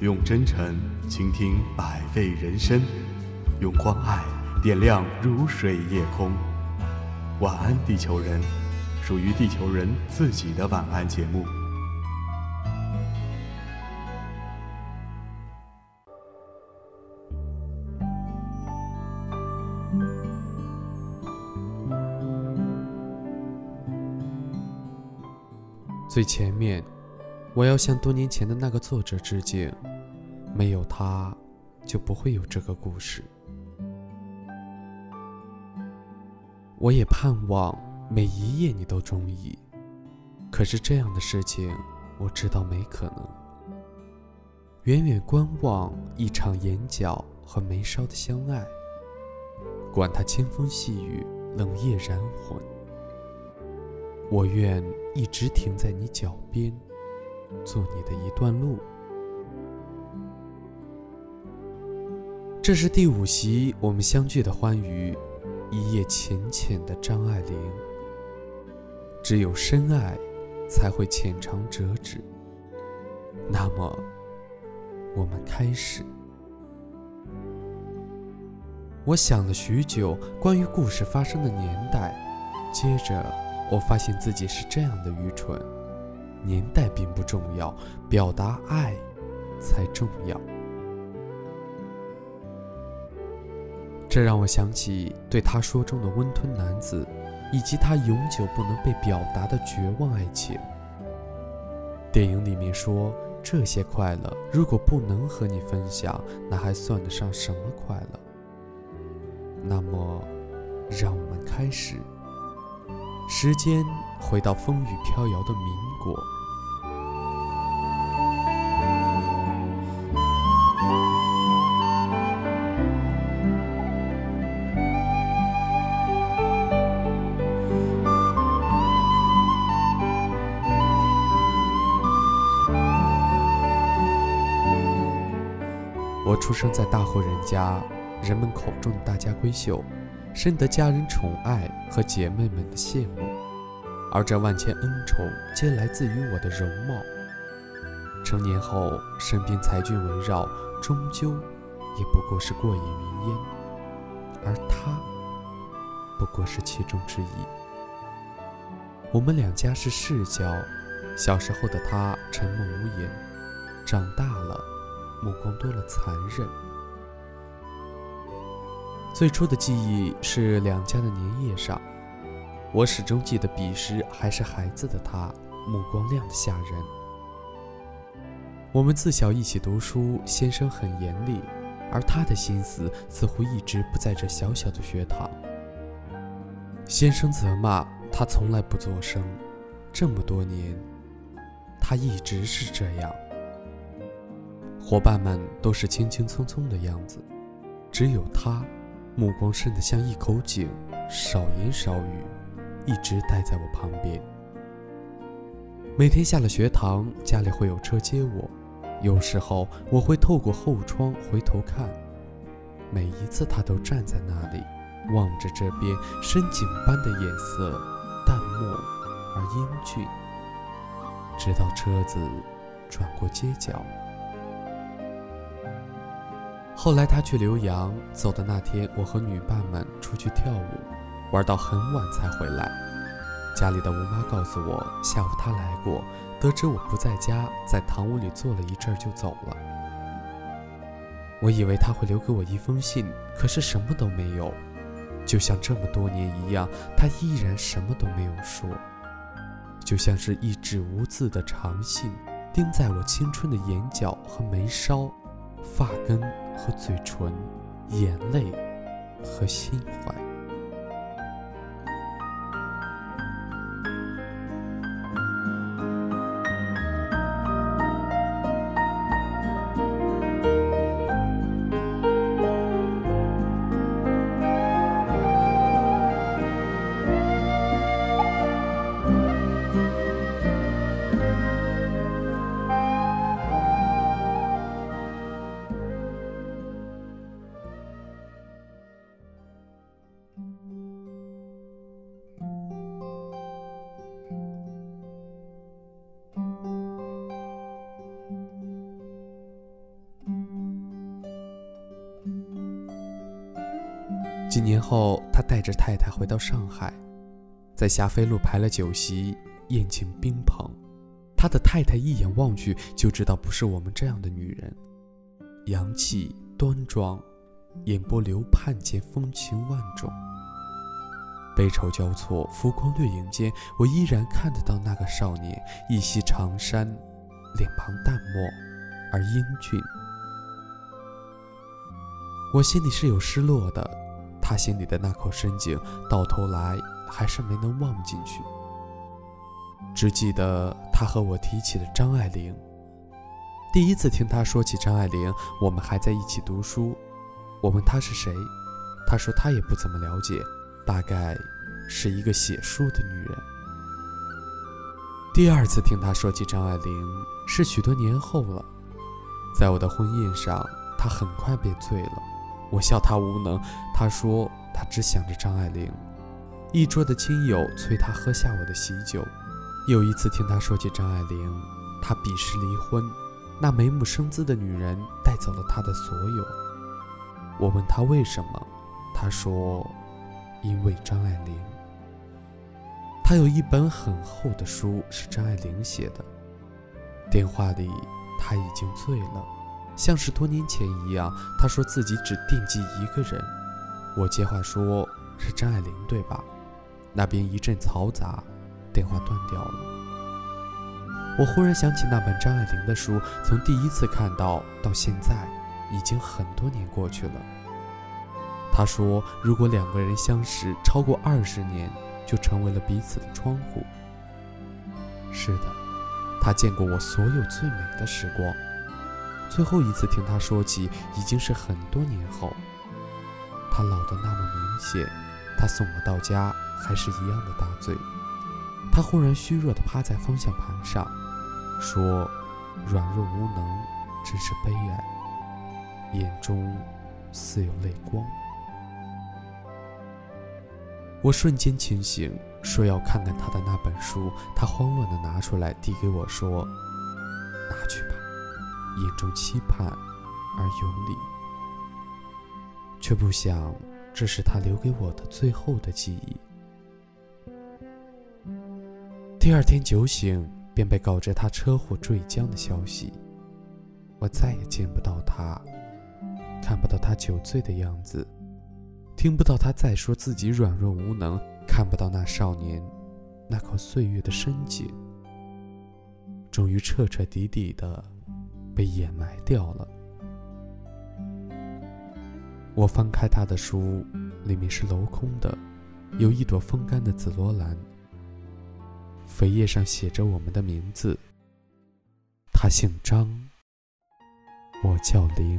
用真诚倾听百味人生，用关爱点亮如水夜空。晚安，地球人，属于地球人自己的晚安节目。最前面，我要向多年前的那个作者致敬，没有他，就不会有这个故事。我也盼望每一页你都中意，可是这样的事情，我知道没可能。远远观望一场眼角和眉梢的相爱，管他清风细雨，冷夜燃魂。我愿一直停在你脚边，做你的一段路。这是第五席我们相聚的欢愉，一夜浅浅的张爱玲。只有深爱，才会浅尝辄止。那么，我们开始。我想了许久，关于故事发生的年代，接着。我发现自己是这样的愚蠢，年代并不重要，表达爱才重要。这让我想起对他说中的温吞男子，以及他永久不能被表达的绝望爱情。电影里面说，这些快乐如果不能和你分享，那还算得上什么快乐？那么，让我们开始。时间回到风雨飘摇的民国。出生在大户人家，人们口中的大家闺秀。深得家人宠爱和姐妹们的羡慕，而这万千恩宠皆来自于我的容貌。成年后，身边才俊围绕，终究也不过是过眼云烟，而他不过是其中之一。我们两家是世交，小时候的他沉默无言，长大了，目光多了残忍。最初的记忆是两家的年夜上，我始终记得彼时还是孩子的他，目光亮得吓人。我们自小一起读书，先生很严厉，而他的心思似乎一直不在这小小的学堂。先生责骂他从来不作声，这么多年，他一直是这样。伙伴们都是轻轻松松的样子，只有他。目光深得像一口井，少言少语，一直待在我旁边。每天下了学堂，家里会有车接我，有时候我会透过后窗回头看，每一次他都站在那里，望着这边深井般的眼色，淡漠而英俊，直到车子转过街角。后来他去留洋，走的那天，我和女伴们出去跳舞，玩到很晚才回来。家里的吴妈告诉我，下午他来过，得知我不在家，在堂屋里坐了一阵就走了。我以为他会留给我一封信，可是什么都没有，就像这么多年一样，他依然什么都没有说，就像是一纸无字的长信，钉在我青春的眼角和眉梢、发根。和嘴唇，眼泪和心怀。几年后，他带着太太回到上海，在霞飞路排了酒席，宴请宾朋。他的太太一眼望去就知道不是我们这样的女人，洋气端庄，眼波流盼间风情万种。悲愁交错，浮光掠影间，我依然看得到那个少年，一袭长衫，脸庞淡漠而英俊。我心里是有失落的，他心里的那口深井，到头来还是没能忘进去。只记得他和我提起了张爱玲。第一次听他说起张爱玲，我们还在一起读书。我问他是谁，他说他也不怎么了解，大概是一个写书的女人。第二次听他说起张爱玲，是许多年后了，在我的婚宴上，他很快便醉了。我笑他无能，他说他只想着张爱玲。一桌的亲友催他喝下我的喜酒。有一次听他说起张爱玲，他鄙视离婚，那眉目生姿的女人带走了他的所有。我问他为什么，他说因为张爱玲。他有一本很厚的书是张爱玲写的。电话里他已经醉了。像是多年前一样，他说自己只惦记一个人。我接话说：“是张爱玲，对吧？”那边一阵嘈杂，电话断掉了。我忽然想起那本张爱玲的书，从第一次看到到现在，已经很多年过去了。他说：“如果两个人相识超过二十年，就成为了彼此的窗户。”是的，他见过我所有最美的时光。最后一次听他说起，已经是很多年后。他老得那么明显，他送我到家还是一样的大醉。他忽然虚弱地趴在方向盘上，说：“软弱无能，真是悲哀。”眼中似有泪光。我瞬间清醒，说要看看他的那本书。他慌乱地拿出来，递给我说：“拿去吧。”眼中期盼而有礼，却不想这是他留给我的最后的记忆。第二天酒醒，便被告知他车祸坠江的消息。我再也见不到他，看不到他酒醉的样子，听不到他再说自己软弱无能，看不到那少年那口岁月的深井，终于彻彻底底的。被掩埋掉了。我翻开他的书，里面是镂空的，有一朵风干的紫罗兰，扉页上写着我们的名字。他姓张，我叫林。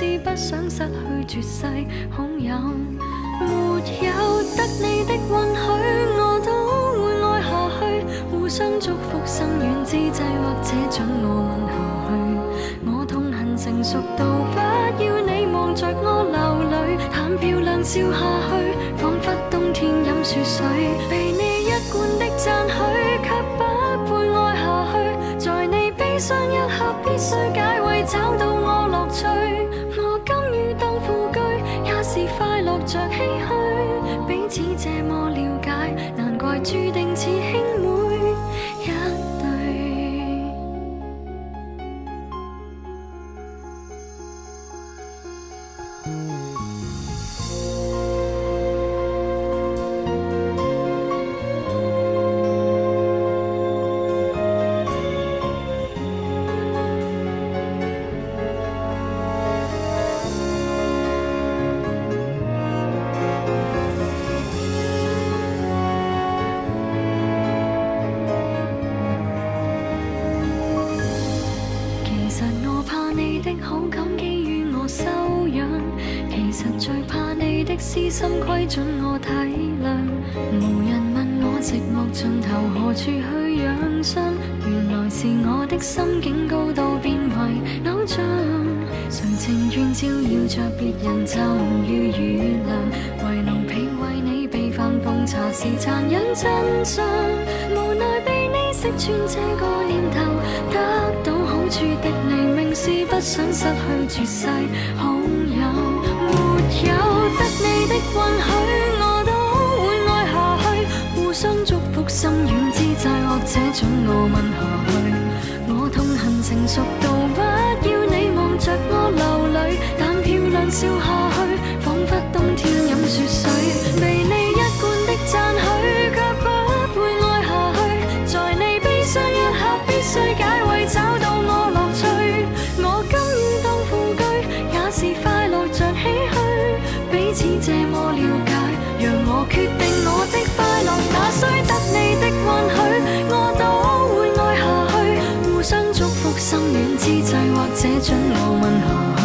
是不想失去绝世好友，没有得你的允许，我都会爱下去。互相祝福，生远之际，或者准我吻下去。我痛恨成熟到不要你望着我流泪，谈漂亮笑下去，仿佛冬天饮雪水。唏嘘，彼此这么了解，难怪注定准我体谅。无人问我寂寞尽头何处去养伤，原来是我的心境高度变为偶像。谁情愿照耀着别人就如雨亮，为奴婢为你备饭奉茶是残忍真相。无奈被你识穿这个念头，得到好处的你，明是不想失去绝世好。你的允许，我都会爱下去。互相祝福，心软之际，或者准我吻下去。我痛恨成熟到不要你望着我流泪，但漂亮笑下去，仿佛冬天饮雪水。这，准我吻下去。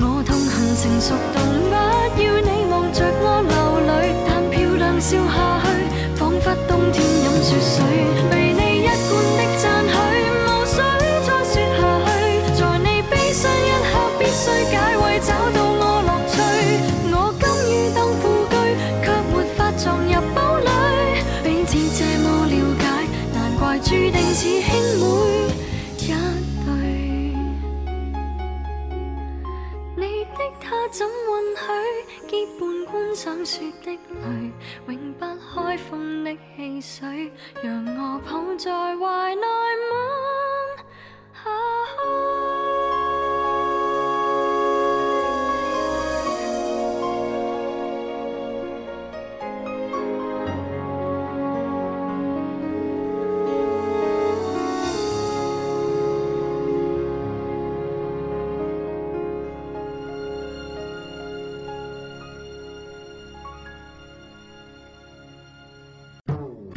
我痛恨成熟到不要你望着我流泪，但漂亮笑下去，仿佛冬天饮雪水。怎允许结伴观赏雪的泪，永不开封的汽水，让我抱在怀内吻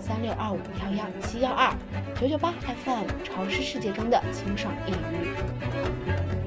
三六二五幺幺七幺二，九九八 FM 潮湿世界中的清爽一隅。